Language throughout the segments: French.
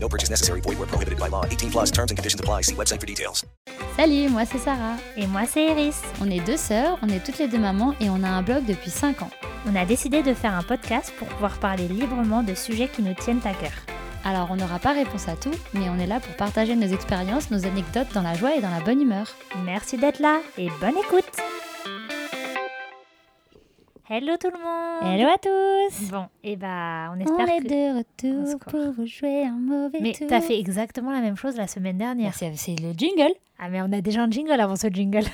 No purchase necessary. Void where prohibited by law. 18 plus terms and conditions apply. See website for details. Salut, moi c'est Sarah. Et moi, c'est Iris. On est deux sœurs, on est toutes les deux mamans et on a un blog depuis 5 ans. On a décidé de faire un podcast pour pouvoir parler librement de sujets qui nous tiennent à cœur. Alors on n'aura pas réponse à tout, mais on est là pour partager nos expériences, nos anecdotes dans la joie et dans la bonne humeur. Merci d'être là et bonne écoute. Hello tout le monde. Hello à tous Bon, et bah, on On espère est que. de retour pour vous jouer un mauvais Mais tour. t'as fait exactement la même chose la semaine dernière. C'est c'est le jingle Ah mais on a déjà un jingle avant ce jingle.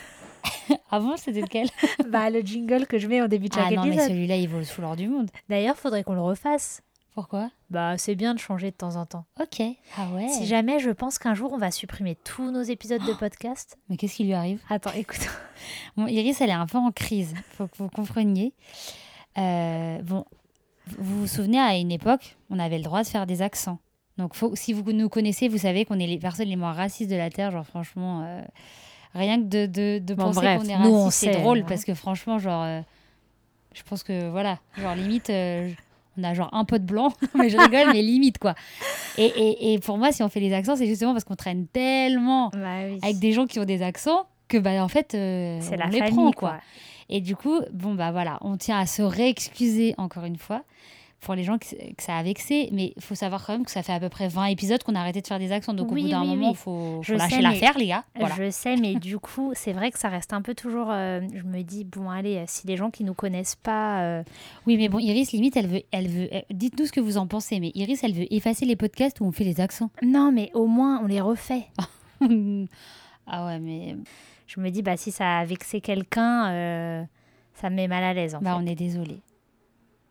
Avant c'était lequel? Bah le jingle que je mets au début de chaque Ah non mais épisode. celui-là il vaut le foulard du monde. D'ailleurs, faudrait qu'on le refasse. Pourquoi? Bah c'est bien de changer de temps en temps. Ok. Ah ouais Si jamais je pense qu'un jour on va supprimer tous nos épisodes de podcast. Mais qu'est-ce qui lui arrive? Attends, écoute. Bon, Iris, elle est un peu en crise, faut que vous compreniez. Euh, bon, vous vous souvenez, à une époque, on avait le droit de faire des accents. Donc, faut, si vous nous connaissez, vous savez qu'on est les personnes les moins racistes de la Terre. Genre, franchement, euh, rien que de, de, de Bon, penser qu'on est raciste, c'est drôle hein. parce que franchement, genre, euh, je pense que voilà, genre, limite, on a genre un peu de blanc, mais je rigole, mais limite, quoi. Et, et, et pour moi, si on fait les accents, c'est justement parce qu'on traîne tellement Bah oui. avec des gens qui ont des accents que bah en fait euh, on la les famille prend quoi. quoi. Et du coup, bon bah voilà, on tient à se réexcuser encore une fois pour les gens que, que ça a vexé, mais il faut savoir quand même que ça fait à peu près 20 épisodes qu'on a arrêté de faire des accents, donc Oui, au bout d'un oui, moment, oui. faut, faut lâcher l'affaire les gars. Voilà. Je sais, mais du coup, c'est vrai que ça reste un peu toujours. euh, je me dis, bon, allez, euh, si les gens qui nous connaissent pas. euh, Oui, mais bon, Iris, limite, elle veut, elle veut. elle- Dites-nous ce que vous en pensez, mais Iris, elle veut effacer les podcasts où on fait les accents. Non, mais au moins, on les refait. ah ouais, mais Je me dis, bah, si ça a vexé quelqu'un, euh, ça me met mal à l'aise. En bah fait. on est désolé.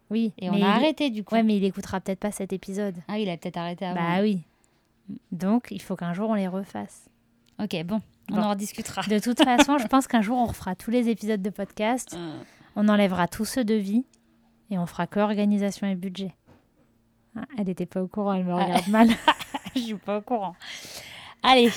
Oui, Et on a arrêté du coup. Ouais, mais il écoutera peut-être pas cet épisode. Ah, il a peut-être arrêté avant. Bah oui. Donc, il faut qu'un jour on les refasse. Ok, bon, on Bon. en rediscutera. De toute façon, je pense qu'un jour on refera tous les épisodes de podcast. On enlèvera tous ceux de vie et on fera que organisation et budget. Ah, elle n'était pas au courant, elle me Ah. regarde mal. Je suis pas au courant. Allez,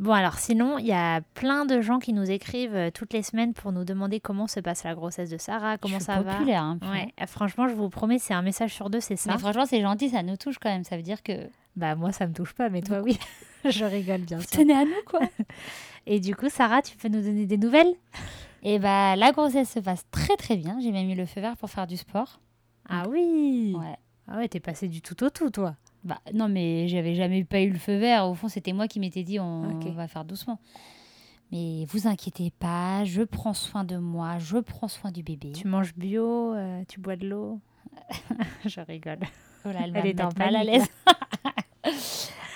Bon, alors sinon, il y a plein de gens qui nous écrivent euh, toutes les semaines pour nous demander comment se passe la grossesse de Sarah, comment je suis ça va. populaire. Hein, Ouais, euh, franchement, je vous promets, c'est un message sur deux, c'est ça. Mais franchement, c'est gentil, ça nous touche quand même. Ça veut dire que. Bah, moi, ça me touche pas, mais toi, oui. je rigole bien sûr. Tenez à nous, quoi. Et du coup, Sarah, tu peux nous donner des nouvelles? Et bah, la grossesse se passe très très bien. J'ai même eu le feu vert pour faire du sport. Ah oui Ouais. Ah ouais, t'es passé du tout au tout, toi. Bah, non, mais j'avais jamais pas eu le feu vert. Au fond, c'était moi qui m'étais dit on va faire doucement. Mais vous inquiétez pas, je prends soin de moi, je prends soin du bébé. Tu manges bio, euh, tu bois de l'eau. je rigole. Oh là, elle, est en mal à l'aise.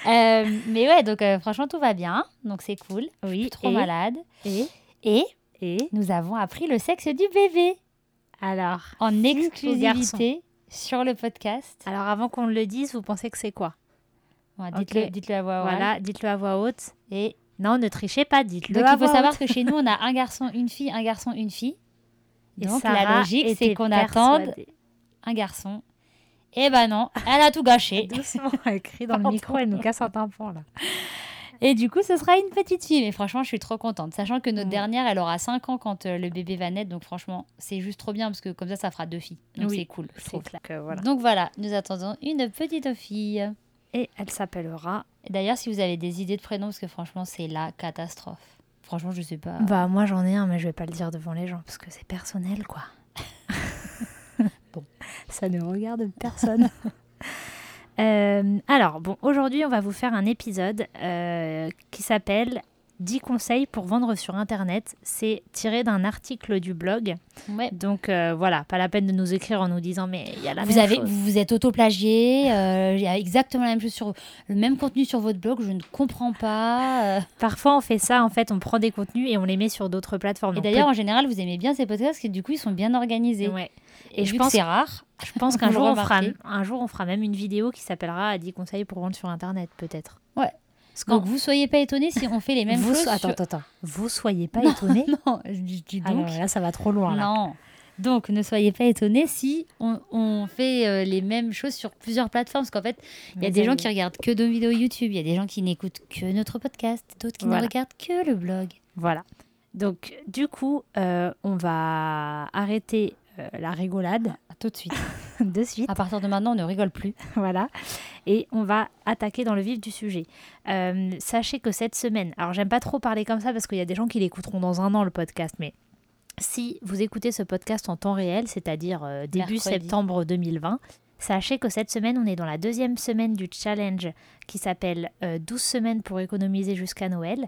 Euh, mais ouais, donc euh, franchement, tout va bien. Donc c'est cool. Oui, Plus trop et- malade. Et Et Et nous avons appris le sexe du bébé alors en exclusivité sur le podcast. Alors avant qu'on le dise, vous pensez que c'est quoi? Bon, dites-le, à voix haute. Voilà, dites-le à voix haute. Et Non, ne trichez pas, dites-le donc à il faut voix savoir haute. que chez nous, on a un garçon, une fille, un garçon, une fille. Et Donc Sarah la logique, c'est qu'on attende un garçon. Et ben non, elle a tout gâché. Doucement, elle crie dans le micro, elle nous casse un tympan là. Et du coup, ce sera une petite fille. Mais franchement, je suis trop contente. Sachant que notre dernière, elle aura 5 ans quand euh, le bébé va naître. Donc franchement, c'est juste trop bien parce que comme ça, ça fera deux filles. Donc Oui, c'est cool, je C'est trouve. clair que voilà. Donc voilà, nous attendons une petite fille. Et elle s'appellera. D'ailleurs, si vous avez des idées de prénoms, parce que franchement, c'est la catastrophe. Franchement, je sais pas. Bah moi j'en ai un, mais je vais pas le dire devant les gens parce que c'est personnel quoi. Bon. Ça ne regarde personne. Euh, alors bon, aujourd'hui on va vous faire un épisode euh, qui s'appelle 10 conseils pour vendre sur internet. C'est tiré d'un article du blog. Ouais. Donc euh, voilà, pas la peine de nous écrire en nous disant mais il y a la Vous, même avez, chose. vous vous êtes auto-plagié, euh, il y a exactement la même chose sur le même contenu sur votre blog, je ne comprends pas. euh. Parfois on fait ça en fait, on prend des contenus et on les met sur d'autres plateformes. Et d'ailleurs, en général, vous aimez bien ces podcasts parce que du coup, ils sont bien organisés. Ouais. Et, Et je pense c'est rare, Je pense qu'un jour, on fera, un jour, on fera même une vidéo qui s'appellera 10 conseils pour vendre sur Internet, peut-être. Que Donc vous soyez pas étonnés si on fait les mêmes vous, choses. attends, sur- attends, attends. Vous soyez pas étonnés. Non, je dis Ah donc. non, là, ça va trop loin. là. Non. Donc, ne soyez pas étonnés si on, on fait euh, les mêmes choses sur plusieurs plateformes. Parce qu'en fait, il y a des gens qui regardent que nos vidéos YouTube, il y a des gens qui n'écoutent que notre podcast, d'autres qui Voilà. ne regardent que le blog. Voilà. Donc, du coup, euh, on va arrêter euh, la rigolade À tout de suite. de suite. À partir de maintenant, on ne rigole plus. voilà. Et on va attaquer dans le vif du sujet. Euh, sachez que cette semaine, alors j'aime pas trop parler comme ça parce qu'il y a des gens qui l'écouteront dans un an le podcast, mais si vous écoutez ce podcast en temps réel, c'est-à-dire euh, début Mercredi. septembre 2020, sachez que cette semaine, on est dans la deuxième semaine du challenge qui s'appelle euh, 12 semaines pour économiser jusqu'à Noël.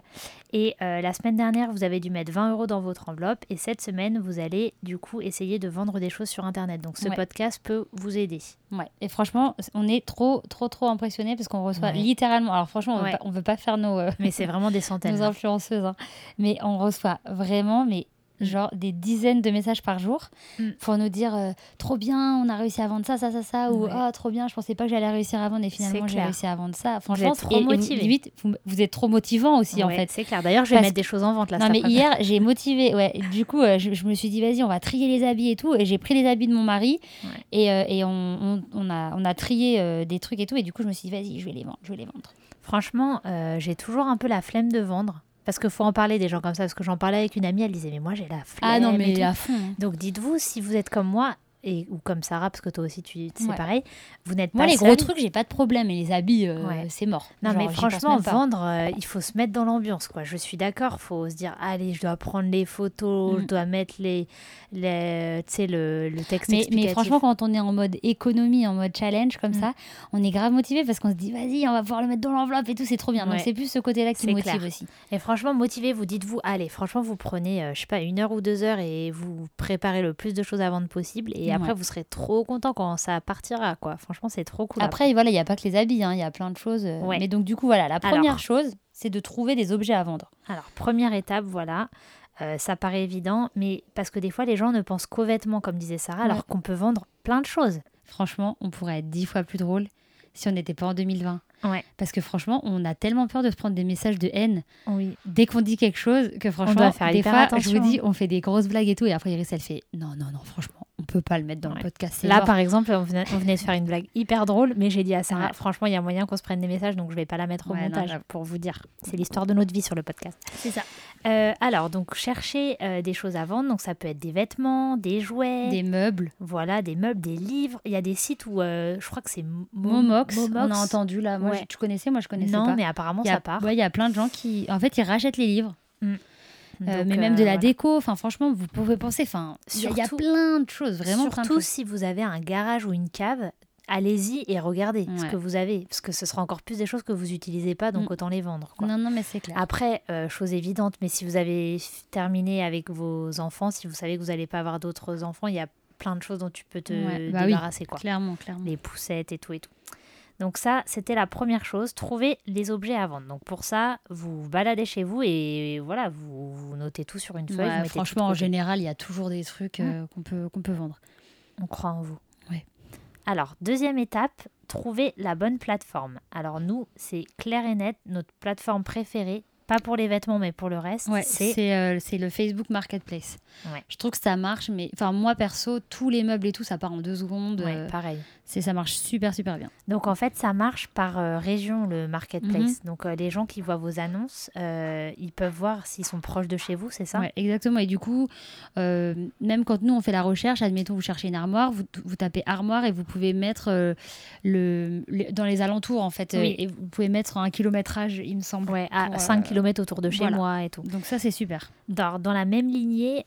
Et euh, la semaine dernière, vous avez dû mettre 20 euros dans votre enveloppe. Et cette semaine, vous allez du coup essayer de vendre des choses sur Internet. Donc ce Ouais. podcast peut vous aider. Ouais. Et franchement, on est trop, trop, trop impressionnés parce qu'on reçoit Ouais. littéralement. Alors, franchement, on Ouais. ne veut pas faire nos, euh, Mais c'est vraiment des centaines. nos hein. influenceuses, hein. mais on reçoit vraiment, mais genre des dizaines de messages par jour Mm. pour nous dire euh, trop bien, on a réussi à vendre ça, ça, ça, ça, ou Ouais. ah trop bien, je pensais pas que j'allais réussir à vendre et finalement j'ai réussi à vendre ça. Franchement, êtes trop et vous- limite, vous, vous êtes trop motivant aussi en fait. C'est clair. D'ailleurs, je vais Parce mettre des choses en vente là. Non mais hier j'ai motivé, ouais. Du coup euh, je, je me suis dit vas-y on va trier les habits et tout et j'ai pris les habits de mon mari Ouais. et, euh, et on, on, on a, on a trié des trucs et tout et du coup je me suis dit vas-y je vais les vendre, je vais les vendre. Franchement, j'ai toujours un peu la flemme de vendre. Parce qu'il faut en parler des gens comme ça. Parce que j'en parlais avec une amie, elle disait Mais moi, j'ai la flemme. et tout. fond. hein. Donc dites-vous, si vous êtes comme moi, et, ou comme Sarah, parce que toi aussi, tu c'est Ouais. pareil, vous n'êtes Moi pas les seul. gros trucs j'ai pas de problème et les habits euh, Ouais. c'est mort. Non, Genre, mais franchement, vendre, euh, il faut se mettre dans l'ambiance. quoi. Je suis d'accord, faut se dire Allez, je dois prendre les photos, Mm. je dois mettre les, les, le, le texte Mais, franchement, quand on est en mode économie, en mode challenge comme Mm. ça, on est grave motivé parce qu'on se dit vas-y, on va pouvoir le mettre dans l'enveloppe et tout, c'est trop bien. Ouais. Donc c'est plus ce côté-là qui motive clair. aussi. Et franchement, motivez-vous, dites-vous, allez, franchement, vous prenez, euh, je sais pas, une heure ou deux heures et vous préparez le plus de choses à vendre possible. Et après, Ouais. vous serez trop content quand ça partira, quoi. Franchement, c'est trop cool. Après, voilà, il n'y a pas que les habits, hein, il y a plein de choses. euh, Ouais. Mais donc, du coup, voilà, la Alors. première chose, c'est de trouver des objets à vendre. Alors, première étape, voilà. Euh, ça paraît évident, mais parce que des fois, les gens ne pensent qu'aux vêtements, comme disait Sarah, Ouais. alors qu'on peut vendre plein de choses. Franchement, on pourrait être dix fois plus drôle si on n'était pas en 2020. Ouais. Parce que franchement, on a tellement peur de se prendre des messages de haine Oui. dès qu'on dit quelque chose que franchement, doit faire des fois, attention, je vous dis, hein. on fait des grosses blagues et tout, et après Iris, elle fait non, non, non, franchement, on peut pas le mettre dans Ouais. le podcast. Là, mort. par exemple, on venait, on venait de faire une blague hyper drôle, mais j'ai dit à Sarah, Ouais. franchement, il y a moyen qu'on se prenne des messages, donc je vais pas la mettre au Ouais, non, montage pour vous dire. C'est l'histoire de notre vie sur le podcast. c'est ça. Euh, alors, donc, chercher euh, des choses à vendre. Donc, ça peut être des vêtements, des jouets, Des meubles. voilà, des meubles, des livres. Il y a des sites où euh, je crois que c'est Mo- Momox, on Momox. a entendu là. Moi, je- tu connaissais, moi je connaissais Non, pas. mais apparemment, a, ça part. ouais, il y a plein de gens qui, en fait, ils rachètent les livres, euh, mais même euh, de la voilà. déco. Enfin, franchement, vous pouvez penser. Enfin, il y a- plein de choses, vraiment plein de Surtout choses. si vous avez un garage ou une cave, allez-y et regardez ce que vous avez. Parce que ce sera encore plus des choses que vous n'utilisez pas, donc Mm. autant les vendre. quoi. Non, non, mais c'est clair. Après, euh, chose évidente, mais si vous avez terminé avec vos enfants, si vous savez que vous n'allez pas avoir d'autres enfants, il y a plein de choses dont tu peux te Ouais, bah oui, débarrasser. quoi. Clairement, clairement. Les poussettes et tout et tout. Donc ça, c'était la première chose, trouver les objets à vendre. Donc pour ça, vous vous baladez chez vous et voilà, vous, vous notez tout sur une feuille. Ouais, vous franchement, en côté. général, il y a toujours des trucs euh, qu'on peut, qu'on peut vendre. On croit en vous. Ouais. Alors, deuxième étape, trouver la bonne plateforme. Alors nous, c'est clair et net, notre plateforme préférée, pas pour les vêtements, mais pour le reste, Ouais, c'est... euh, le Facebook Marketplace. Ouais. Je trouve que ça marche, mais enfin moi perso, tous les meubles et tout, ça part en deux secondes. Ouais, euh, pareil. C'est ça marche super super bien. Donc en fait, ça marche par euh, région, le marketplace. Mhm. Donc euh, les gens qui voient vos annonces, euh, ils peuvent voir s'ils sont proches de chez vous, c'est ça? Ouais, exactement. Et du coup, même quand nous on fait la recherche, admettons vous cherchez une armoire, vous, vous tapez armoire et vous pouvez mettre le, le- dans les alentours en fait, Oui. et vous pouvez mettre un kilométrage, il me semble. Ouais, à pour, euh, 5 km autour de chez voilà. moi et tout. Donc ça c'est super. Dans, dans la même lignée,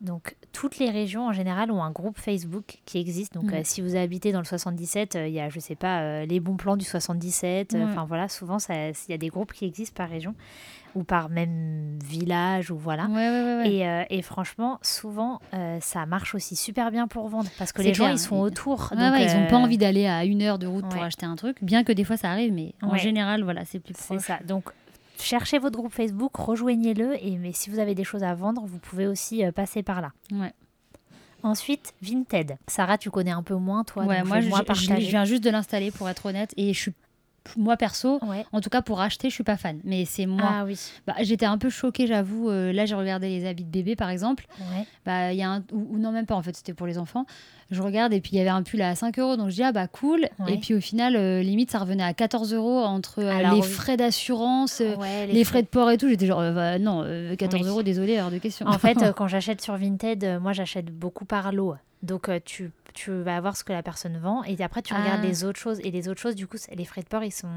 donc toutes les régions en général ont un groupe Facebook qui existe. Donc Mhm. euh, si vous habitez dans le 77, euh, il y a, je sais pas, euh, les bons plans du 77. euh, Ouais. Enfin voilà, souvent il y a des groupes qui existent par région ou par même village ou voilà. Ouais, ouais, ouais, ouais. Et, euh, et franchement, souvent, euh, ça marche aussi super bien pour vendre parce que C'est les gens, ils sont autour. Donc, ils n'ont pas envie d'aller à une heure de route pour acheter un truc, bien que des fois ça arrive, mais en général, voilà, c'est plus C'est proche. ça. Donc, cherchez votre groupe Facebook, rejoignez-le. Et mais si vous avez des choses à vendre, vous pouvez aussi euh, passer par là. Ouais. Ensuite, Vinted. Sarah, tu connais un peu moins, toi. ouais, donc moi, je je, viens juste de l'installer pour être honnête, et je suis moi perso, Ouais. en tout cas pour acheter, je suis pas fan. Mais c'est moi. Ah oui. Bah, J'étais un peu choquée, j'avoue. Euh, là, j'ai regardé les habits de bébé, par exemple. Ouais. Bah, y a un... ou, ou non, même pas, en fait, c'était pour les enfants. Je regarde et puis il y avait un pull à 5 euros. Donc je dis, ah bah cool. Ouais. Et puis au final, euh, limite, ça revenait à 14 euros entre euh, Alors, les oui. frais d'assurance, les, frais de port et tout. J'étais genre, bah, non, euh, 14 Oui. euros, désolé, hors de question. En fait, quand j'achète sur Vinted, moi j'achète beaucoup par lot. Donc tu, tu vas voir ce que la personne vend et après tu regardes Ah. les autres choses. Et les autres choses, du coup, les frais de port, ils sont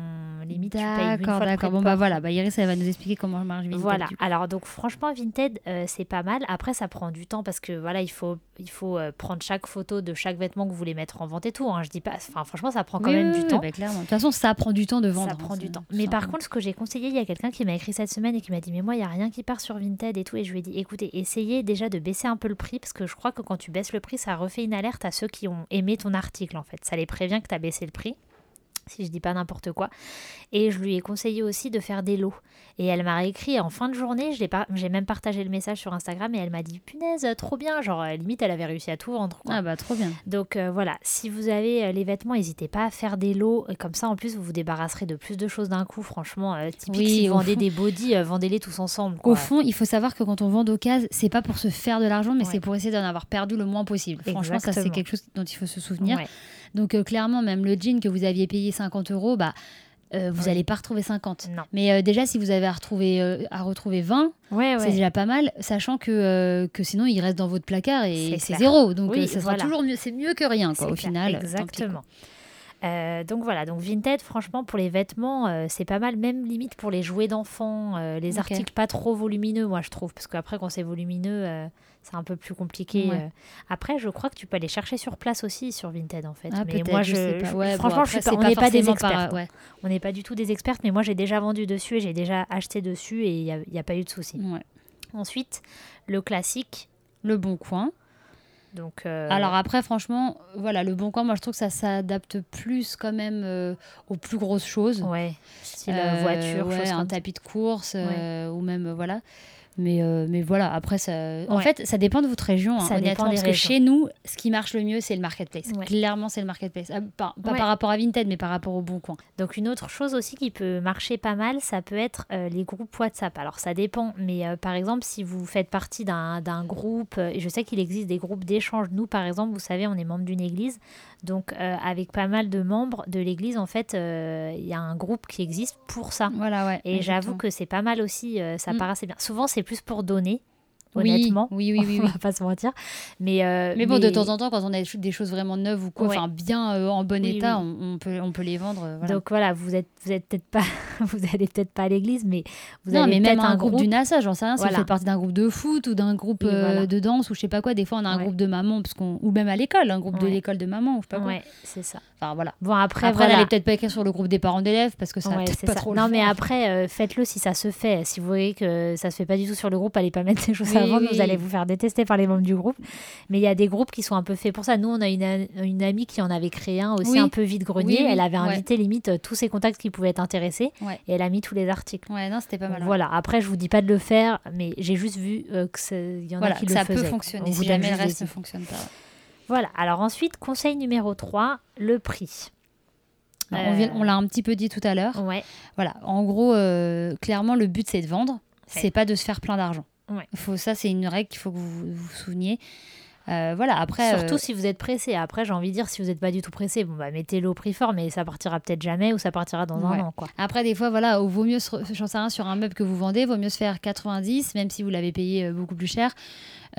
limite. tu payes une fois D'accord, Bon, bah voilà, bah, Iris, elle va nous expliquer comment marche Vinted. Voilà. Alors donc franchement Vinted euh, c'est pas mal. Après ça prend du temps parce que voilà il faut il faut euh, prendre chaque photo de chaque vêtement que vous voulez mettre en vente et tout. Hein. Je dis pas. Enfin franchement ça prend quand Oui, même oui, du oui, temps. bah, clairement. De toute façon, ça prend du temps de vendre. Ça hein, prend du temps. Mais par contre, ce que j'ai conseillé, il y a quelqu'un qui m'a écrit cette semaine et qui m'a dit Mais moi, il n'y a rien qui part sur Vinted et tout. Et je lui ai dit Écoutez, essayez déjà de baisser un peu le prix parce que je crois que quand tu baisses le prix, ça refait une alerte à ceux qui ont aimé ton article en fait. Ça les prévient que tu as baissé le prix. Si je dis pas n'importe quoi. Et je lui ai conseillé aussi de faire des lots. Et elle m'a écrit en fin de journée, par- j'ai même partagé le message sur Instagram et elle m'a dit Punaise, trop bien. Genre, euh, limite, elle avait réussi à tout vendre. quoi. Ah bah trop bien. Donc euh, voilà, si vous avez euh, les vêtements, n'hésitez pas à faire des lots. Et comme ça, en plus, vous vous débarrasserez de plus de choses d'un coup. Franchement, euh, typique, Oui, si vous vendez fond- des bodys, euh, vendez-les tous ensemble. Au fond, il faut savoir que quand on vend d'occasion, c'est pas pour se faire de l'argent, mais Ouais. c'est pour essayer d'en avoir perdu le moins possible. Franchement, ça c'est quelque chose dont il faut se souvenir. Ouais. Donc euh, clairement, même le jean que vous aviez payé 50 euros, bah euh, vous Oui. n'allez pas retrouver 50. Non. Mais euh, déjà, si vous avez à retrouver, euh, à retrouver 20, Ouais, c'est déjà pas mal, sachant que, que sinon il reste dans votre placard et C'est zéro. Donc Oui, ça sera voilà. toujours mieux, c'est mieux que rien quoi, au clair, final. pis, quoi. Euh, donc voilà, donc Vinted, franchement, pour les vêtements, euh, c'est pas mal, même limite pour les jouets d'enfants, euh, les articles pas trop volumineux, moi je trouve, parce qu'après, quand c'est volumineux, c'est un peu plus compliqué. Ouais. Après, je crois que tu peux aller chercher sur place aussi sur Vinted en fait. Ah, mais moi, je je, sais pas. bon, franchement, je suis pas, on n'est pas des par- experts. ouais. On n'est pas du tout des experts, mais moi j'ai déjà vendu dessus et j'ai déjà acheté dessus et il n'y a, pas eu de souci. Ensuite, le classique. Le bon coin. Donc, euh, Alors après, franchement, voilà, le bon coin, moi je trouve que ça s'adapte plus quand même euh, aux plus grosses choses. ouais, style Euh, voiture, ouais, un tapis de course ou même voilà. Mais, euh, mais voilà, après, ça... en Ouais. fait, ça dépend de votre région, hein, Ça dépend des Parce que chez nous, ce qui marche le mieux, c'est le marketplace. Ouais. Clairement, c'est le marketplace. Ah, pas pas Ouais. par rapport à Vinted, mais par rapport au bon coin. Donc une autre chose aussi qui peut marcher pas mal, ça peut être euh, les groupes WhatsApp. Alors ça dépend, mais euh, par exemple si vous faites partie d'un groupe, et je sais qu'il existe des groupes d'échange. Nous par exemple, vous savez, on est membre d'une église, donc euh, avec pas mal de membres de l'église, en fait, euh, il y a un groupe qui existe pour ça. Voilà, ouais. Et j'avoue que c'est pas mal aussi, euh, ça Mm. part assez bien. Souvent c'est plus pour donner, honnêtement. Oui, oui, oui. on oui. va pas se mentir. Mais, euh, Mais bon, de temps en temps, quand on a des choses vraiment neuves ou quoi, Ouais. enfin bien euh, en bon Oui, état, oui. On, on peut, on peut les vendre. euh, voilà. Donc voilà, vous êtes, vous êtes peut-être pas, vous allez peut-être pas à l'église, mais vous non, avez mais même un un groupe, groupe du NASA, j'en sais rien. Si Voilà. vous faites partie d'un groupe de foot ou d'un groupe voilà. de danse ou je sais pas quoi, des fois on a un Ouais. groupe de maman, parce qu'on ou même à l'école, un groupe de l'école de maman ou je sais pas quoi. Ouais, c'est ça. Enfin voilà. Bon après, Après, voilà. n'allez peut-être pas écrire sur le groupe des parents d'élèves parce que ça c'est pas trop Non, mais après, faites-le si ça se fait. Si vous voyez que ça se fait pas du tout sur le groupe, allez pas mettre des choses Oui, oui. vous allez vous faire détester par les membres du groupe. Mais il y a des groupes qui sont un peu faits pour ça. Nous, on a une, amie qui en avait créé un aussi Oui. un peu vide-grenier. Elle avait ouais. invité limite euh, tous ses contacts qui pouvaient être intéressés Ouais. et elle a mis tous les articles. Ouais, non, c'était pas mal. Voilà, après je vous dis pas de le faire, mais j'ai juste vu euh, que c'est- il y en Voilà, a qui le ça faisaient. peut quoi. fonctionner On si jamais le reste ne fonctionne pas. Voilà, alors ensuite, conseil numéro 3, le prix. Alors, on Euh, l'a un petit peu dit tout à l'heure. Ouais, Voilà, en gros, euh, clairement, le but c'est de vendre, Ouais. c'est pas de se faire plein d'argent. Ouais. Faut, ça, c'est une règle qu'il faut que vous vous, souveniez. Euh, voilà, après. Surtout euh, si vous êtes pressé. Après, j'ai envie de dire, si vous n'êtes pas du tout pressé, bon, bah, mettez-le au prix fort, mais ça partira peut-être jamais ou ça partira dans Ouais. un an. Quoi. Après, des fois, voilà, vaut mieux, j'en sais rien, sur un meuble que vous vendez, vaut mieux se faire 90, même si vous l'avez payé euh, beaucoup plus cher.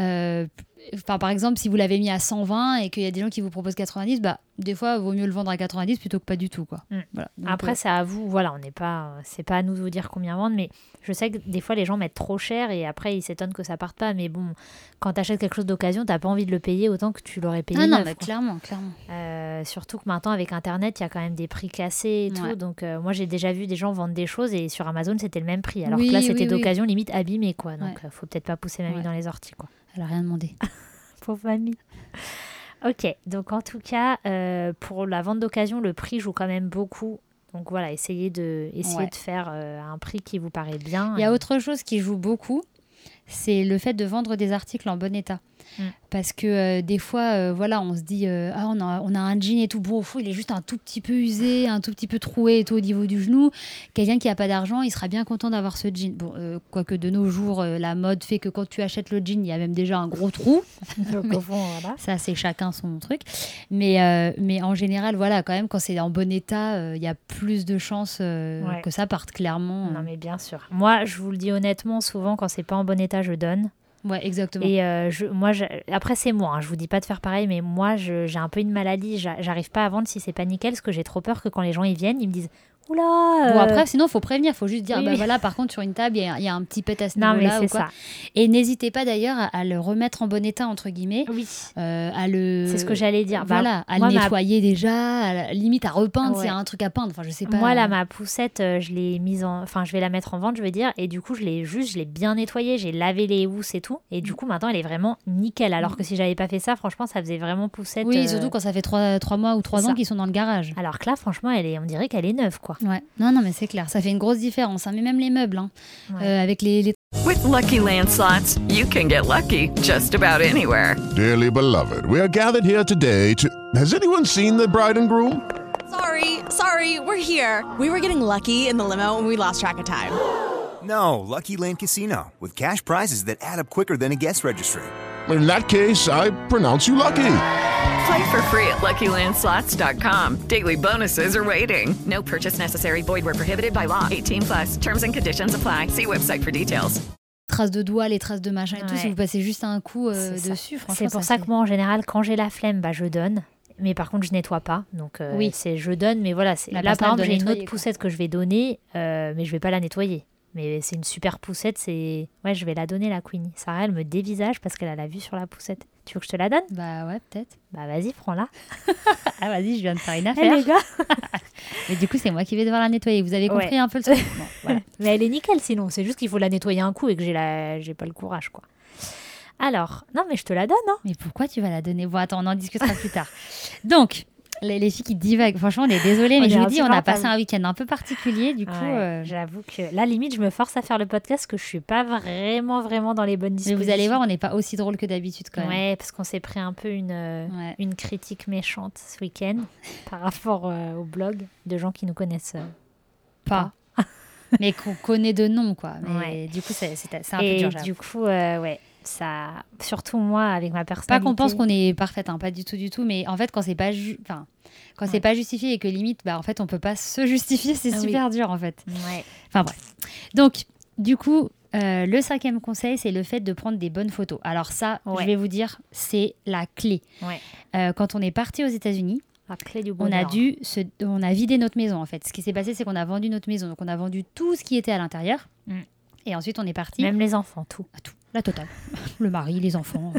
Euh, Enfin, par exemple, si vous l'avez mis à 120 et qu'il y a des gens qui vous proposent 90, bah, des fois, vaut mieux le vendre à 90 plutôt que pas du tout, quoi. Mm. Voilà. Donc, Après, euh, c'est à vous. Voilà, on n'est pas, c'est pas à nous de vous dire combien vendre, mais je sais que des fois les gens mettent trop cher et après ils s'étonnent que ça parte pas. Mais bon, quand tu achètes quelque chose d'occasion, t'as pas envie de le payer autant que tu l'aurais payé. ah non, neuf, mais quoi. clairement, clairement. Euh, surtout que maintenant avec Internet, il y a quand même des prix cassés et tout. Donc euh, moi j'ai déjà vu des gens vendre des choses et sur Amazon c'était le même prix. Alors Oui, que là c'était oui. d'occasion limite abîmé quoi. Donc Ouais. euh, faut peut-être pas pousser mamie Ouais. dans les orties quoi. Elle a rien demandé. Pauvre mamie. Ok, donc en tout cas, euh, pour la vente d'occasion, le prix joue quand même beaucoup. Donc voilà, essayez de, essayez Ouais. de faire euh, un prix qui vous paraît bien. Il y a autre chose qui joue beaucoup, c'est le fait de vendre des articles en bon état. Mm. Parce que euh, des fois, euh, voilà, on se dit, euh, ah, on a, on a un jean et tout, bon, au fond, il est juste un tout petit peu usé, un tout petit peu troué et tout au niveau du genou. Quelqu'un qui a pas d'argent, il sera bien content d'avoir ce jean. Bon, quoique de nos jours, la mode fait que quand tu achètes le jean, il y a même déjà un gros trou. Donc, au fond, voilà. Ça, c'est chacun son truc. Mais, mais en général, voilà, quand même, quand c'est en bon état, il y a plus de chances Ouais. que ça parte clairement. Non, mais bien sûr. Moi, je vous le dis honnêtement, souvent, quand c'est pas en bon état, je donne. Ouais, exactement. Et euh, je, moi, je- après, c'est moi. hein, je vous dis pas de faire pareil, mais moi, j'ai un peu une maladie. j'a- J'arrive pas à vendre si c'est pas nickel, parce que j'ai trop peur que quand les gens ils viennent, ils me disent Oula Bon, euh, après, sinon, il faut prévenir. Il faut juste dire, oui, bah oui. voilà, par contre, sur une table, il y, a- il y a un petit pet à ce Non, mais niveau-là. Et n'hésitez pas d'ailleurs à, à le remettre en bon état, entre guillemets. Oui. euh, à le... C'est ce que j'allais dire. Bah, Voilà, à moi, le ma- nettoyer déjà, à la limite à repeindre, Ouais. c'est un truc à peindre. Enfin, je sais pas. Moi, là, ma poussette, euh, je l'ai mise en. Enfin, je vais la mettre en vente, je veux dire. Et du coup, je l'ai juste, je l'ai bien nettoyée. J'ai lavé les housses et tout. Et du coup, maintenant, elle est vraiment nickel. Alors que si j'avais pas fait ça, franchement, ça faisait vraiment poussette. Oui, surtout quand ça fait trois, trois mois ou trois ans qu'ils sont dans le garage. Alors que là, franchement, elle est, on dirait qu'elle est neuve, quoi. Ouais. Non, non, mais c'est clair. Ça fait une grosse différence. hein. Mais même les meubles, hein. Ouais. Euh, avec les, les With Lucky Land slots, you can get lucky just about anywhere. Dearly beloved, we are gathered here today to. Has anyone seen the bride and groom? Sorry, sorry, we're here. We were getting lucky in the limo and we lost track of time. No, Lucky Land Casino, with cash prizes that add up quicker than a guest registry. In that case, I pronounce you lucky. Play for free at LuckyLandSlots.com. Daily bonuses are waiting. No purchase necessary. Void where prohibited by law. 18 plus. Terms and conditions apply. See website for details. traces de doigts, les traces de machin et tout, si vous passez juste un coup euh, C'est ça. dessus, franchement. C'est pour ça, fait- que moi, en général, quand j'ai la flemme, bah, je donne. Mais par contre, je nettoie pas. Donc, euh, Oui. c'est je donne, mais voilà. c'est La Là, par exemple, j'ai une autre quoi. poussette que je vais donner, euh, mais je vais pas la nettoyer. Mais c'est une super poussette. C'est ouais, je vais la donner, la Queenie. Sarah, elle me dévisage parce qu'elle a la vue sur la poussette. Tu veux que je te la donne? Bah ouais, peut-être. Bah, vas-y, prends-la. Ah, vas-y, je viens de faire une Eh, affaire. les gars Mais du coup, c'est moi qui vais devoir la nettoyer. Vous avez compris Ouais. un peu le truc? Bon, voilà. Mais elle est nickel sinon. C'est juste qu'il faut la nettoyer un coup et que j'ai la... j'ai pas le courage, quoi. Alors, non, mais je te la donne, hein. Mais pourquoi tu vas la donner? Bon, attends, on en discutera plus tard. Donc, les, les filles qui divaguent, franchement, on est désolé, mais je vous dis, on a passé un week-end un peu particulier. Du coup, Ouais, euh, J'avoue que là, limite, je me force à faire le podcast que je suis pas vraiment, vraiment dans les bonnes mais dispositions. vous allez voir, on n'est pas aussi drôle que d'habitude quand même. Ouais, parce qu'on s'est pris un peu une, euh, Ouais. une critique méchante ce week-end par rapport euh, au blog de gens qui nous connaissent. euh. Pas. mais qu'on connaît de nom, quoi. Mais Ouais. du coup, c'est un peu dur, du coup, ouais, ça. Surtout moi, avec ma Pas personnalité. qu'on pense qu'on est parfaite, hein, pas du tout, du tout, mais en fait, quand c'est pas, ju- quand c'est pas justifié et que limite, bah, en fait, on peut pas se justifier, c'est Ah oui. super dur, en fait. Ouais. Enfin bref. Donc, du coup, euh, le cinquième conseil, c'est le fait de prendre des bonnes photos. Alors ça, Ouais. je vais vous dire, c'est la clé. Ouais. Euh, quand on est parti aux États-Unis, on a dû, se, on a vidé notre maison en fait. Ce qui s'est passé, c'est qu'on a vendu notre maison, donc on a vendu tout ce qui était à l'intérieur. Mm. Et ensuite, on est parti Même les enfants, tout. tout, la totale. Le mari, les enfants.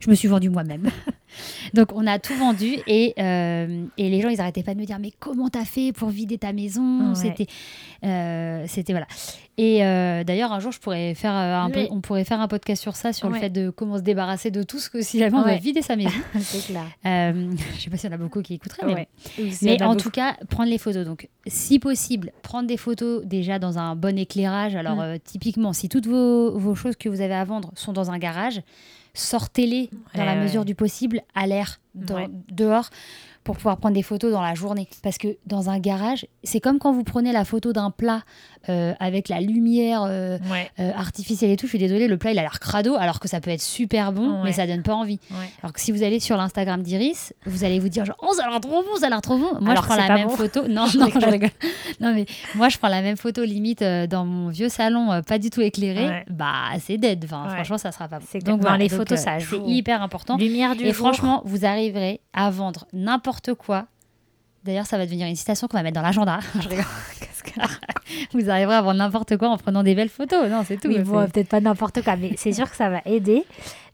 Je me suis vendue moi-même. Donc, on a tout vendu et, euh, et les gens, ils arrêtaient pas de me dire Mais comment t'as fait pour vider ta maison? Ouais. C'était. euh, C'était. Voilà. Et euh, d'ailleurs, un jour, je pourrais faire un peu, Oui. on pourrait faire un podcast sur ça, sur le fait de comment se débarrasser de tout ce que si jamais on doit Ouais. vider sa maison. c'est clair. Je sais pas s'il y en a beaucoup qui écouteraient, mais mais en en tout cas, prendre les photos. Donc, si possible, prendre des photos déjà dans un bon éclairage. Alors, Mm. typiquement, si toutes vos, vos choses que vous avez à vendre sont dans un garage, sortez-les dans Ouais, la ouais. mesure du possible à l'air, Ouais. dehors, pour pouvoir prendre des photos dans la journée. Parce que dans un garage, c'est comme quand vous prenez la photo d'un plat euh, avec la lumière euh, Ouais. euh, artificielle et tout. Je suis désolée, le plat, il a l'air crado, alors que ça peut être super bon, Ouais. mais ça donne pas envie. Ouais. Alors que si vous allez sur l'Instagram d'Iris, vous allez vous dire genre oh ça a l'air trop bon, ça a l'air trop bon. Moi Alors je prends la c'est même bon. photo. Non non rigole. je rigole. Non mais moi je prends la même photo limite dans mon vieux salon pas du tout éclairé. Bah c'est dead. Enfin franchement ça sera pas bon. C'est clair. Non, les photos, ça c'est joue. hyper important. Lumière du Et jour. franchement vous arriverez à vendre n'importe quoi. D'ailleurs, ça va devenir une citation qu'on va mettre dans l'agenda. Je rigole. vous arriverez à vendre n'importe quoi en prenant des belles photos. Non, c'est tout. Oui, bon, peut-être pas n'importe quoi, mais c'est sûr que ça va aider.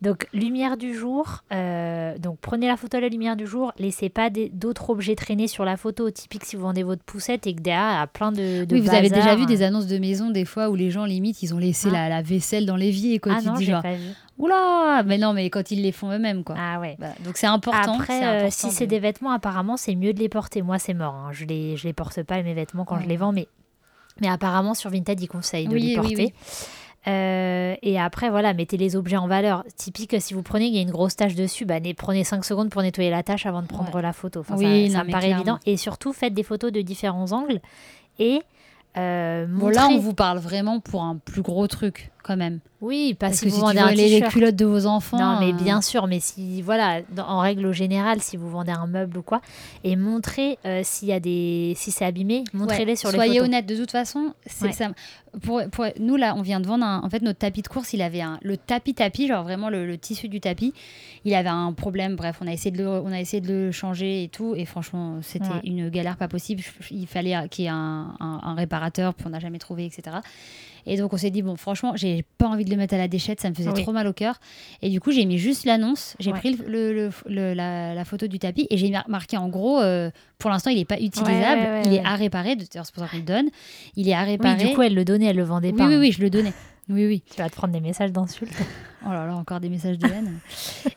Donc, lumière du jour. euh, donc, prenez la photo à la lumière du jour. Laissez pas d'autres objets traîner sur la photo. Typique si vous vendez votre poussette et que derrière, il y a plein de. de Oui, vous avez déjà vu des annonces de maison des fois où les gens limite ils ont laissé Ah. la, la vaisselle dans l'évier quoi Ah non, genre pas vu. Oula mais non mais quand ils les font eux-mêmes quoi. Ah ouais. Voilà. Donc c'est important. Après, euh, important si c'est des vêtements, apparemment, c'est mieux de les porter. Moi, c'est mort. hein. Je les, je les porte pas, mes vêtements, quand je les vends. Mais, mais apparemment, sur Vinted, ils conseillent de Oui, les porter. oui. Euh, et après, voilà, mettez les objets en valeur. Typique, si vous prenez, il y a une grosse tache dessus, bah, prenez 5 secondes pour nettoyer la tache avant de prendre Ouais. la photo. Enfin, Oui, ça, ça non, me paraît clairement. évident. Et surtout, faites des photos de différents angles et euh, Bon, montrez... là, on vous parle vraiment pour un plus gros truc, quand même. Oui, parce, Parce que que si vous vendez un les, culottes de vos enfants. Non, mais euh, bien sûr, mais si, voilà, dans- en règle générale, si vous vendez un meuble ou quoi, et montrez euh, s'il y a des, si c'est abîmé, montrez-les Ouais, sur les Soyez photos. honnête, de toute façon, c'est Ouais. ça. Pour, pour- nous là, on vient de vendre un, en fait notre tapis de course. Il avait un, le tapis tapis, genre vraiment le, le tissu du tapis. Il avait un problème. Bref, on a essayé de le, on a essayé de le changer et tout. Et franchement, c'était Ouais. une galère pas possible. Il fallait qu'il y ait un, un- un réparateur, puis on n'a jamais trouvé, etc. Et donc on s'est dit bon, franchement, j'ai pas envie de le mettre à la déchette, ça me faisait Oui. trop mal au cœur. Et du coup, j'ai mis juste l'annonce. J'ai Ouais. pris le, le- le- la, la photo du tapis et j'ai mar- marqué en gros. euh, pour l'instant, il n'est pas utilisable. ouais, ouais, il est à réparer. C'est pour ça qu'on le donne. Il est à Oui, réparer. du coup, elle le donnait, elle le vendait oui, pas. oui, oui, je le donnais. Oui, oui. Tu vas te prendre des messages d'insultes. Oh là là, encore des messages de haine.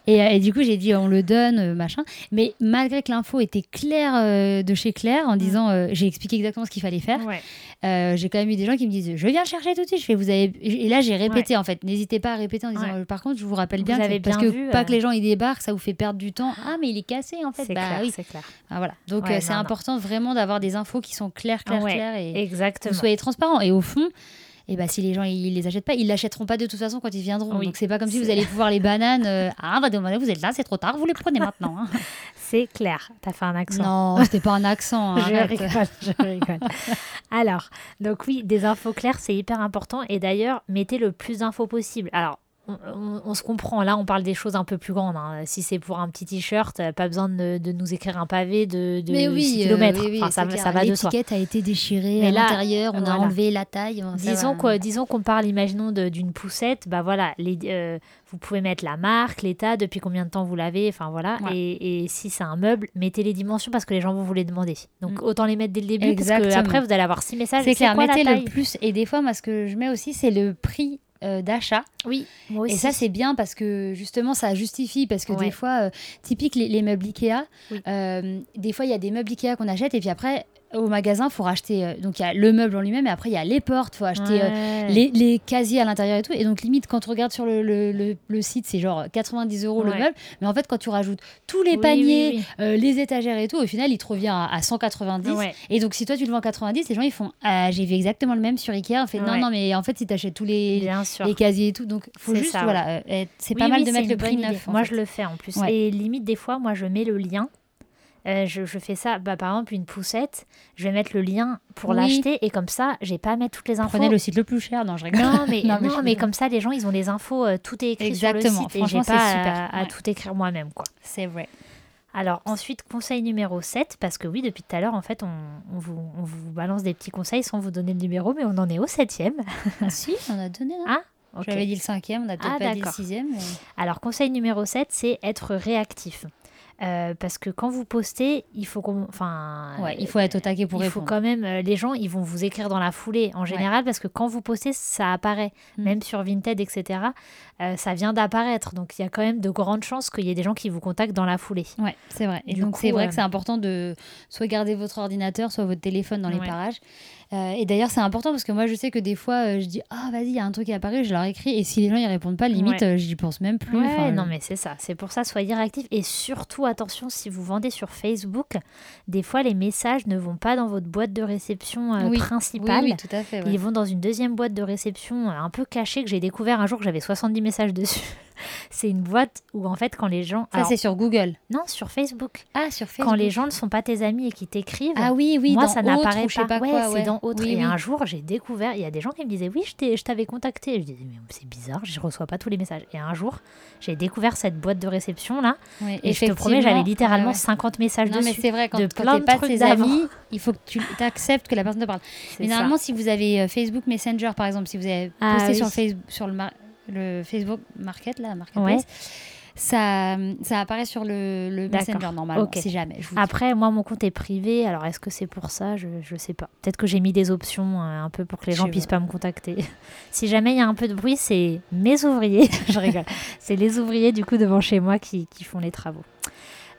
et, euh, et du coup, j'ai dit, on le donne, euh, machin. Mais malgré que l'info était claire euh, de chez Claire, en disant, euh, j'ai expliqué exactement ce qu'il fallait faire, Ouais. euh, j'ai quand même eu des gens qui me disent, je viens chercher tout de suite. Je fais, vous avez... Et là, j'ai répété, en fait. N'hésitez pas à répéter en disant, Ouais. par contre, je vous rappelle Vous bien, que- avez parce que vu, pas que les gens ils débarquent, ça vous fait perdre du temps. Ah, mais il est cassé, en fait. C'est Bah clair, oui. c'est clair. Ah, voilà. Donc, c'est important vraiment d'avoir des infos qui sont claires, claires, claires. Et Exactement. vous soyez transparent. Et au fond, et bah, si les gens ils les achètent pas, ils l'achèteront pas de toute façon quand ils viendront. Oui, Donc c'est pas comme si vous allez pouvoir les bananes. euh, ah, bah demander, vous êtes là, c'est trop tard, vous les prenez maintenant. hein. C'est clair. T'as fait un accent. non, c'était pas un accent. hein, je arrête. rigole, je rigole. Alors, donc oui, des infos claires, c'est hyper important. Et d'ailleurs, mettez le plus d'infos possible. Alors, on, on- on se comprend. Là, on parle des choses un peu plus grandes. hein. Si c'est pour un petit t-shirt, euh, pas besoin de, de nous écrire un pavé de, de Mais oui, 6 euh, km. oui, oui, Enfin, ça, va de soi. L'étiquette a été déchirée Mais à l'intérieur, on a enlevé la taille. Disons va. quoi, disons qu'on parle, imaginons d'une poussette, bah voilà, les, euh, vous pouvez mettre la marque, l'état, depuis combien de temps vous l'avez, enfin voilà. Ouais. Et, et si c'est un meuble, mettez les dimensions parce que les gens vont vous les demander. Donc Mm. autant les mettre dès le début parce Exactement. que après vous allez avoir six messages. C'est clair, quoi la mettez taille? le plus. Et des fois, moi, ce que je mets aussi, c'est le prix euh, d'achat. Oui, moi aussi. Et ça, c'est bien parce que justement, ça justifie. Parce que Ouais. des fois, euh, typique les, les meubles Ikea, Oui. euh, des fois, il y a des meubles Ikea qu'on achète et puis après, au magasin, il faut racheter. euh, donc, il y a le meuble en lui-même et après, il y a les portes, il faut acheter euh, les, les casiers à l'intérieur et tout. Et donc, limite, quand on regarde sur le, le, le- le site, c'est genre 90 euros le meuble. Mais en fait, quand tu rajoutes tous les Oui, paniers, oui, euh, les étagères et tout, au final, il te revient à, à 190. Ouais. Et donc, si toi, tu le vends 90, les gens, ils font Ah, J'ai vu exactement le même sur Ikea. On fait Non, non, mais en fait, si tu achètes tous les, les casiers et tout, donc faut juste, ça, voilà, c'est pas mal de mettre le prix neuf. Moi, fait. je le fais en plus. Et limite, des fois, moi, je mets le lien. Euh, je, je fais ça, bah, par exemple, une poussette, je vais mettre le lien pour Oui. l'acheter et comme ça, j'ai pas à mettre toutes les infos. Prenez le site le plus cher. Non, je rigole. Non, mais, Non, non, mais comme ça, les gens, ils ont les infos, euh, tout est écrit Exactement. sur le site et j'ai pas super. à, à Ouais. tout écrire moi-même, quoi. C'est vrai. Alors ensuite, conseil numéro 7, parce que oui, depuis tout à l'heure, en fait, on, on vous, on vous balance des petits conseils sans vous donner le numéro, mais on en est au septième. Ah, si, on a donné. Ah, ok. J'avais dit le cinquième, on a peut-être Ah, pas dit le sixième. mais- Alors, conseil numéro 7, c'est être réactif. Euh, parce que quand vous postez, il faut. Enfin, Ouais, il faut être au taquet pour il faut répondre. quand même. euh, les gens, ils vont vous écrire dans la foulée en général parce que quand vous postez, ça apparaît. Mm. Même sur Vinted, etc. euh, ça vient d'apparaître. Donc, il y a quand même de grandes chances qu'il y ait des gens qui vous contactent dans la foulée. Ouais, c'est vrai. Et Du donc, c'est vrai euh, que c'est important de soit garder votre ordinateur, soit votre téléphone dans les Ouais. parages. Euh, et d'ailleurs, c'est important parce que moi, je sais que des fois, je dis Ah, vas-y, il y a un truc qui est apparu, je leur écris. Et si les gens ils répondent pas, limite, Ouais. j'y pense même plus. Ouais, non, mais c'est ça. C'est pour ça, soyez réactifs. Et surtout, attention, si vous vendez sur Facebook, des fois, les messages ne vont pas dans votre boîte de réception euh, Oui. principale. Oui, oui, tout à fait. ouais. Ils vont dans une deuxième boîte de réception un peu cachée que j'ai découvert un jour que j'avais 70 messages dessus. c'est une boîte où en fait quand les gens... Ça, alors, c'est sur Google. non, sur Facebook. Ah, sur Facebook. Quand les gens ne sont pas tes amis et qui t'écrivent, Ah oui, oui, moi dans ça n'apparaît pas. pas ouais, c'est ouais. dans autre. Oui, et oui. un jour, j'ai découvert, il y a des gens qui me disaient oui, je t'avais contacté. Je disais mais c'est bizarre, je reçois pas tous les messages. Et un jour, j'ai découvert cette boîte de réception là, Ouais, et je te promets, j'avais littéralement ouais, ouais. 50 messages Non, dessus. mais c'est vrai, quand, de quand plein t'es de pas d'avant. amis, il faut que tu acceptes que la personne te parle. Mais ça. normalement, si vous avez euh, Facebook Messenger, par exemple, si vous avez Ah posté sur, Facebook, sur le, le Facebook Market, là, Ouais. Marketplace, ça, ça apparaît sur le, le. Messenger normalement, si jamais. je. Après, moi, mon compte est privé. Alors, est-ce que c'est pour ça? Je ne sais pas. Peut-être que j'ai mis des options euh, un peu pour que les Je gens sais puissent pas. pas me contacter. si jamais il y a un peu de bruit, c'est mes ouvriers. je rigole. C'est les ouvriers, du coup, devant chez moi qui, qui font les travaux.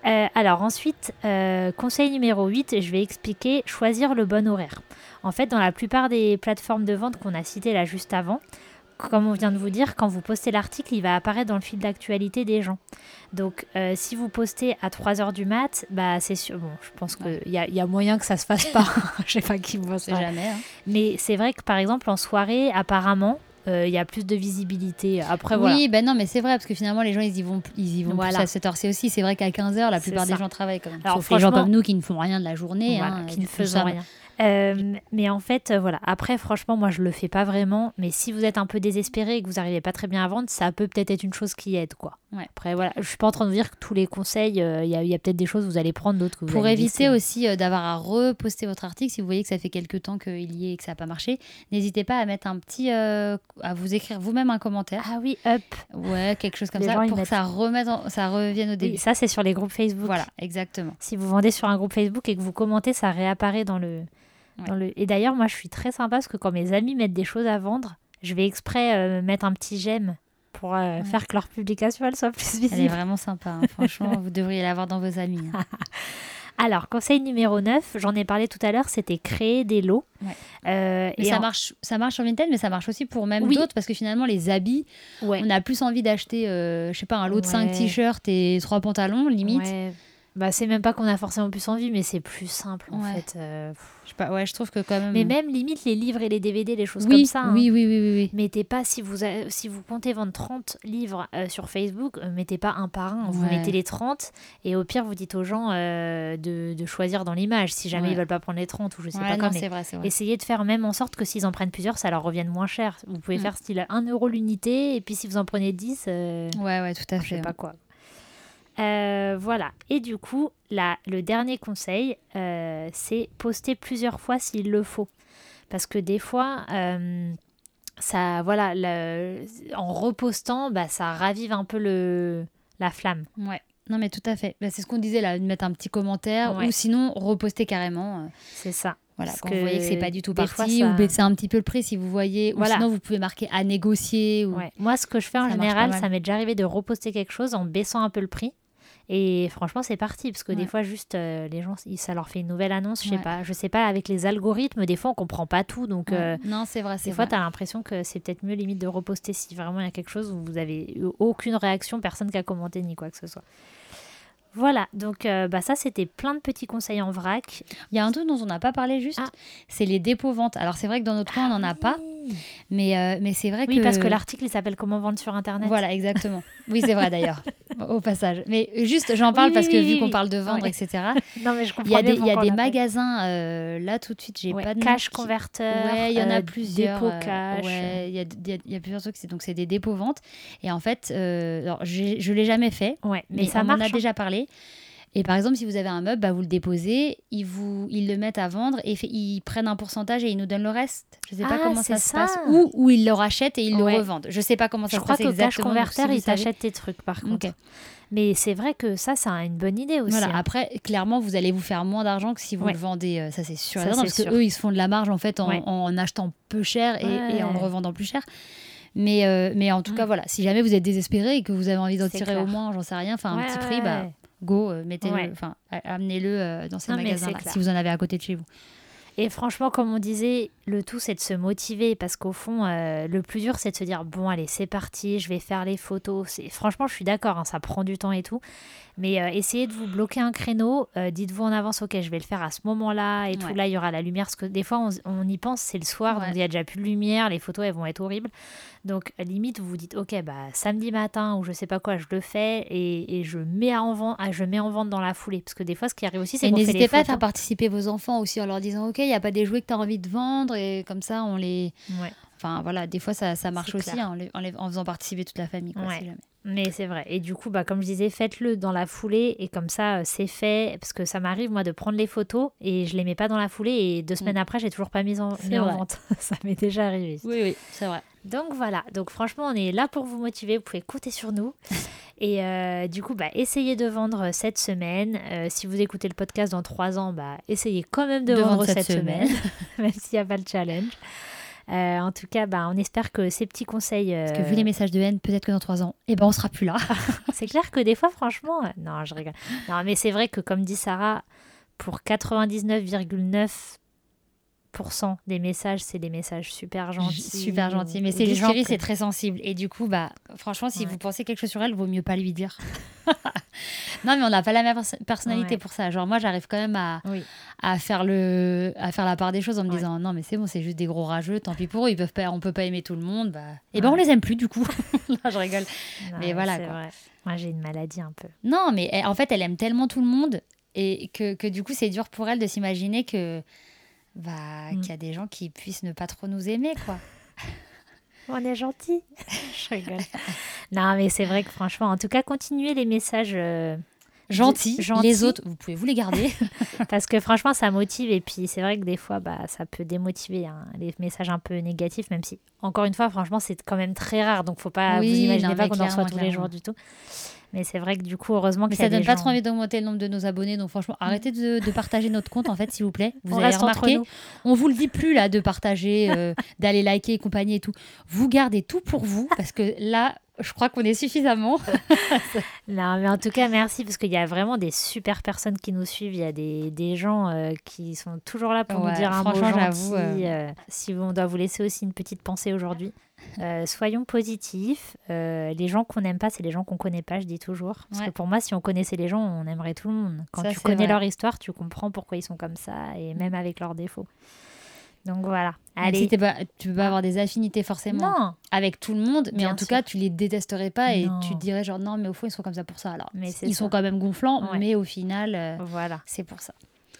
Euh, alors ensuite, euh, conseil numéro 8, je vais expliquer choisir le bon horaire. En fait, dans la plupart des plateformes de vente qu'on a citées là juste avant, comme on vient de vous dire, quand vous postez l'article, il va apparaître dans le fil d'actualité des gens. Donc, euh, si vous postez à 3h du mat, bah, c'est sûr. Bon, je pense qu'il y, a, y a moyen que ça se fasse pas. je sais pas qui vous C'est jamais. hein. Mais c'est vrai que, par exemple, en soirée, apparemment, euh, il y a plus de visibilité. Après, voilà. Oui, ben non, mais c'est vrai, parce que finalement, les gens, ils y vont, ils y vont Voilà. plus à cette heure-ci aussi. C'est vrai qu'à 15h, la plupart des ça. gens travaillent quand même. Alors, Sauf les gens comme nous qui ne font rien de la journée. Voilà, hein, qui ne faisons ça- rien. Euh, mais en fait, euh, voilà. Après, franchement, moi, je le fais pas vraiment. Mais si vous êtes un peu désespéré et que vous n'arrivez pas très bien à vendre, ça peut peut-être être une chose qui aide, quoi. Ouais. Après, voilà. Je suis pas en train de vous dire que tous les conseils, euh, il y a, y a peut-être des choses que vous allez prendre, d'autres que vous Pour allez éviter laisser. aussi euh, d'avoir à reposter votre article, si vous voyez que ça fait quelques temps qu'il y est et que ça n'a pas marché, n'hésitez pas à mettre un petit. à vous écrire vous-même un commentaire. Ah oui, up. Ouais, quelque chose comme Les ça, gens, pour que mettent- ça, remette en- ça revienne au début. Oui, ça, c'est sur les groupes Facebook. Voilà, exactement. Si vous vendez sur un groupe Facebook et que vous commentez, ça réapparaît dans le. Dans le... Et d'ailleurs, moi, je suis très sympa parce que quand mes amis mettent des choses à vendre, je vais exprès euh, mettre un petit j'aime pour euh, faire que leur publication elle soit plus Elle est visible. vraiment sympa. hein. Franchement, vous devriez l'avoir dans vos amis. hein. Alors, conseil numéro 9, j'en ai parlé tout à l'heure, c'était créer des lots. Ouais. Euh, et ça en- marche, ça marche sur Vinted, mais ça marche aussi pour même Oui. d'autres parce que finalement, les habits, Ouais. on a plus envie d'acheter, je sais pas, un lot de 5 Ouais. t-shirts et 3 pantalons, limite. Bah, c'est même pas qu'on a forcément plus envie, mais c'est plus simple en Ouais. fait. euh, Je sais pas, ouais, je trouve que quand même. Mais même limite les livres et les DVD, les choses oui, comme ça. hein. oui, oui, oui, oui. Mettez pas, si vous, a- si vous comptez vendre 30 livres euh, sur Facebook, euh, mettez pas un par un. Vous Ouais. mettez les 30 et au pire, vous dites aux gens euh, de, de choisir dans l'image si jamais Ouais. ils veulent pas prendre les 30 ou je sais Ouais, pas non, quoi. mais c'est vrai. Essayez de faire même en sorte que s'ils en prennent plusieurs, ça leur revienne moins cher. Vous pouvez Mm. faire style 1 euro l'unité et puis si vous en prenez 10, euh, Ouais, ouais, tout à je fait. sais pas quoi. Euh, voilà. Et du coup, là, le dernier conseil, euh, c'est poster plusieurs fois s'il le faut. Parce que des fois, euh, ça, voilà, le- en repostant, bah, ça ravive un peu le, la flamme. Ouais. Non, mais tout à fait. Bah, c'est ce qu'on disait là, de mettre un petit commentaire Ouais. ou sinon reposter carrément. C'est ça. Voilà, Parce quand vous voyez que c'est pas du tout parti, ça- ou baisser un petit peu le prix si vous voyez, Voilà. ou sinon vous pouvez marquer à négocier. Ou... Ouais. Moi, ce que je fais en Ça général, ça m'est déjà arrivé de reposter quelque chose en baissant un peu le prix. Et franchement, c'est parti. Parce que des fois, juste, euh, les gens, ça leur fait une nouvelle annonce. Je sais Ouais. pas. Je sais pas, avec les algorithmes, des fois, on comprend pas tout. Donc, Ouais. euh, non, c'est vrai, des fois, tu as l'impression que c'est peut-être mieux, limite, de reposter si vraiment il y a quelque chose où vous avez eu aucune réaction, personne qui a commenté ni quoi que ce soit. Voilà, donc euh, bah ça c'était plein de petits conseils en vrac. Il y a un truc dont on n'a pas parlé juste, Ah. c'est les dépôts-ventes. Alors c'est vrai que dans notre coin, on n'en a pas, mais, euh, mais c'est vrai Oui, que... parce que l'article il s'appelle Comment vendre sur internet. Voilà, exactement. Oui, c'est vrai d'ailleurs, au passage. Mais juste, j'en parle Oui, parce oui, que oui, vu oui, qu'on oui. parle de vendre, etc., Non mais je comprends il y a des, y a des magasins, euh, là tout de suite, j'ai Ouais, pas de cash. Ouais, il y en a euh, plusieurs. Dépôt cash. ouais, il y a, il y a- il y a plusieurs trucs. Donc, c'est des dépôts-ventes. Et en fait, alors, je ne l'ai jamais fait, Ouais, mais, mais, ça on marche. en a hein. déjà parlé. Et par exemple, si vous avez un meuble, bah, vous le déposez, ils, vous, ils le mettent à vendre et fait- ils prennent un pourcentage et ils nous donnent le reste. Je ne sais pas Ah, comment ça, se passe. ça. Ou, ou ils le rachètent et ils Ouais. le revendent. Je ne sais pas comment ça Je se crois passe Cash exactement. donc Converter, si vous il savez- t'achète tes trucs par contre. Ok. Mais c'est vrai que ça, c'est une bonne idée aussi. Voilà, hein. après, clairement, vous allez vous faire moins d'argent que si vous Ouais. le vendez, euh, ça c'est sûr. Ça, parce qu'eux, ils se font de la marge en fait en, Ouais. en achetant peu cher et, et en le revendant plus cher. Mais, euh, mais en tout cas, voilà, si jamais vous êtes désespéré et que vous avez envie d'en tirer clair. au moins, j'en sais rien, enfin un petit ouais, prix, bah. Go, euh, mettez-le, enfin amenez-le euh, dans ces magasins-là, clair. si vous en avez à côté de chez vous. Et franchement, comme on disait, le tout, c'est de se motiver parce qu'au fond, euh, le plus dur, c'est de se dire bon, allez, c'est parti, je vais faire les photos. C'est- Franchement, je suis d'accord, hein, ça prend du temps et tout. Mais euh, essayez de vous bloquer un créneau. euh, Dites-vous en avance, ok, je vais le faire à ce moment-là et tout. Là, il y aura la lumière. Parce que des fois, on, on y pense, c'est le soir, Ouais. donc il y a déjà plus de lumière. Les photos, elles vont être horribles. Donc, à limite, vous vous dites, ok, bah samedi matin ou je sais pas quoi, je le fais et, et je, mets en vente, ah, je mets en vente dans la foulée. Parce que des fois, ce qui arrive aussi, c'est Et qu'on fait n'hésitez les pas à photos. faire participer vos enfants aussi en leur disant Ok, il n'y a pas des jouets que tu as envie de vendre et comme ça, on les. Ouais. Enfin voilà, des fois ça, ça marche aussi hein, en, les- en les- en faisant participer toute la famille. Quoi, Ouais. si jamais. Mais c'est vrai. Et du coup, bah, comme je disais, faites-le dans la foulée et comme ça, euh, c'est fait. Parce que ça m'arrive, moi, de prendre les photos et je les mets pas dans la foulée et deux semaines après, j'ai toujours pas mis en, mis vente. ça m'est déjà arrivé. Oui, oui, c'est vrai. Donc voilà. Donc franchement, on est là pour vous motiver. Vous pouvez compter sur nous. Et euh, du coup, bah, essayez de vendre cette semaine. Euh, si vous écoutez le podcast dans trois ans, bah, essayez quand même de, De vendre, vendre cette, cette semaine, semaine. même s'il n'y a pas le challenge. Euh, en tout cas, bah, on espère que ces petits conseils. Parce que euh, vu les messages de haine, peut-être que dans trois ans, eh ben, on sera plus là. C'est clair que des fois, franchement, euh, non, je rigole. Non, mais c'est vrai que comme dit Sarah, pour 99,9 des messages, c'est des messages super gentils. Super gentils. Mais c'est juste gens c'est très sensible. Et du coup, bah, franchement, si Ouais. vous pensez quelque chose sur elle, vaut mieux pas lui dire. non, mais on n'a pas la même pers- personnalité Ouais. pour ça. Genre, moi, j'arrive quand même à, Oui. à, faire le, à faire la part des choses en me Ouais. disant non, mais c'est bon, c'est juste des gros rageux, tant pis pour eux, ils peuvent pas, on peut pas aimer tout le monde. Bah... Et ben, on les aime plus, du coup. Là, je rigole. Non, Mais voilà, c'est quoi. vrai. Moi, j'ai une maladie un peu. Non, mais elle- en fait, elle aime tellement tout le monde et que, que du coup, c'est dur pour elle de s'imaginer que. Bah, Mm. qu'il y a des gens qui puissent ne pas trop nous aimer, quoi. On est gentil. Je rigole. non, mais c'est vrai que franchement, en tout cas, continuez les messages euh, Gentils, Gentils. les autres, vous pouvez vous les garder. parce que franchement, ça motive. Et puis, c'est vrai que des fois, bah, ça peut démotiver hein, les messages un peu négatifs, même si, encore une fois, franchement, c'est quand même très rare. Donc, faut pas Oui, vous imaginez non, pas qu'on en reçoit clairement, tous les jours du tout. Mais c'est vrai que du coup, heureusement a ça donne pas gens- trop envie d'augmenter le nombre de nos abonnés. Donc franchement, arrêtez de, de partager notre compte, en fait, s'il vous plaît. Vous On avez remarqué, on vous le dit plus là de partager, euh, d'aller liker et compagnie et tout. Vous gardez tout pour vous parce que là, je crois qu'on est suffisamment. Non, mais en tout cas, merci parce qu'il y a vraiment des super personnes qui nous suivent. Il y a des, des gens euh, qui sont toujours là pour Ouais, nous dire un mot gentil. euh. euh, si on doit vous laisser aussi une petite pensée aujourd'hui, euh, soyons positifs. Euh, les gens qu'on n'aime pas, c'est les gens qu'on connaît pas, je dis toujours. Parce Ouais. que pour moi, si on connaissait les gens, on aimerait tout le monde. Quand Ça, tu connais vrai. leur histoire, tu comprends pourquoi ils sont comme ça et même avec leurs défauts. Donc voilà. Allez. si pas, tu peux pas avoir des affinités forcément Non, avec tout le monde, mais Bien en tout sûr. cas, tu les détesterais pas et Non. tu te dirais genre non, mais au fond, ils sont comme ça pour ça. Alors, Mais ils ça. sont quand même gonflants, Ouais. mais au final, euh, voilà, c'est pour ça.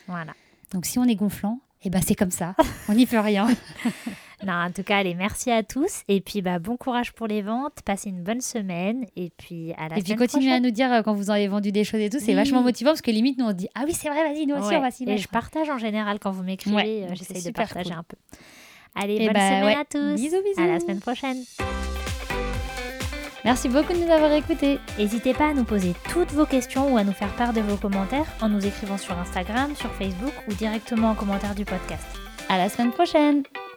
voilà. Donc si on est gonflant, et ben c'est comme ça. On n'y peut rien. Non, en tout cas, allez, merci à tous. Et puis, bah, bon courage pour les ventes. Passez une bonne semaine. Et puis, à la Et puis continuez à prochaine. nous dire euh, quand vous avez vendu des choses et tout, c'est Oui. vachement motivant parce que limite nous on dit ah oui c'est vrai vas-y nous aussi Ouais. on va s'y Et je partage en général quand vous m'écrivez. Ouais, euh, J'essaye de partager cool. un peu. Allez, Eh bonne bah, semaine ouais. à tous. Bisous, bisous. À la semaine prochaine. Merci beaucoup de nous avoir écoutés. N'hésitez pas à nous poser toutes vos questions ou à nous faire part de vos commentaires en nous écrivant sur Instagram, sur Facebook ou directement en commentaire du podcast. À la semaine prochaine.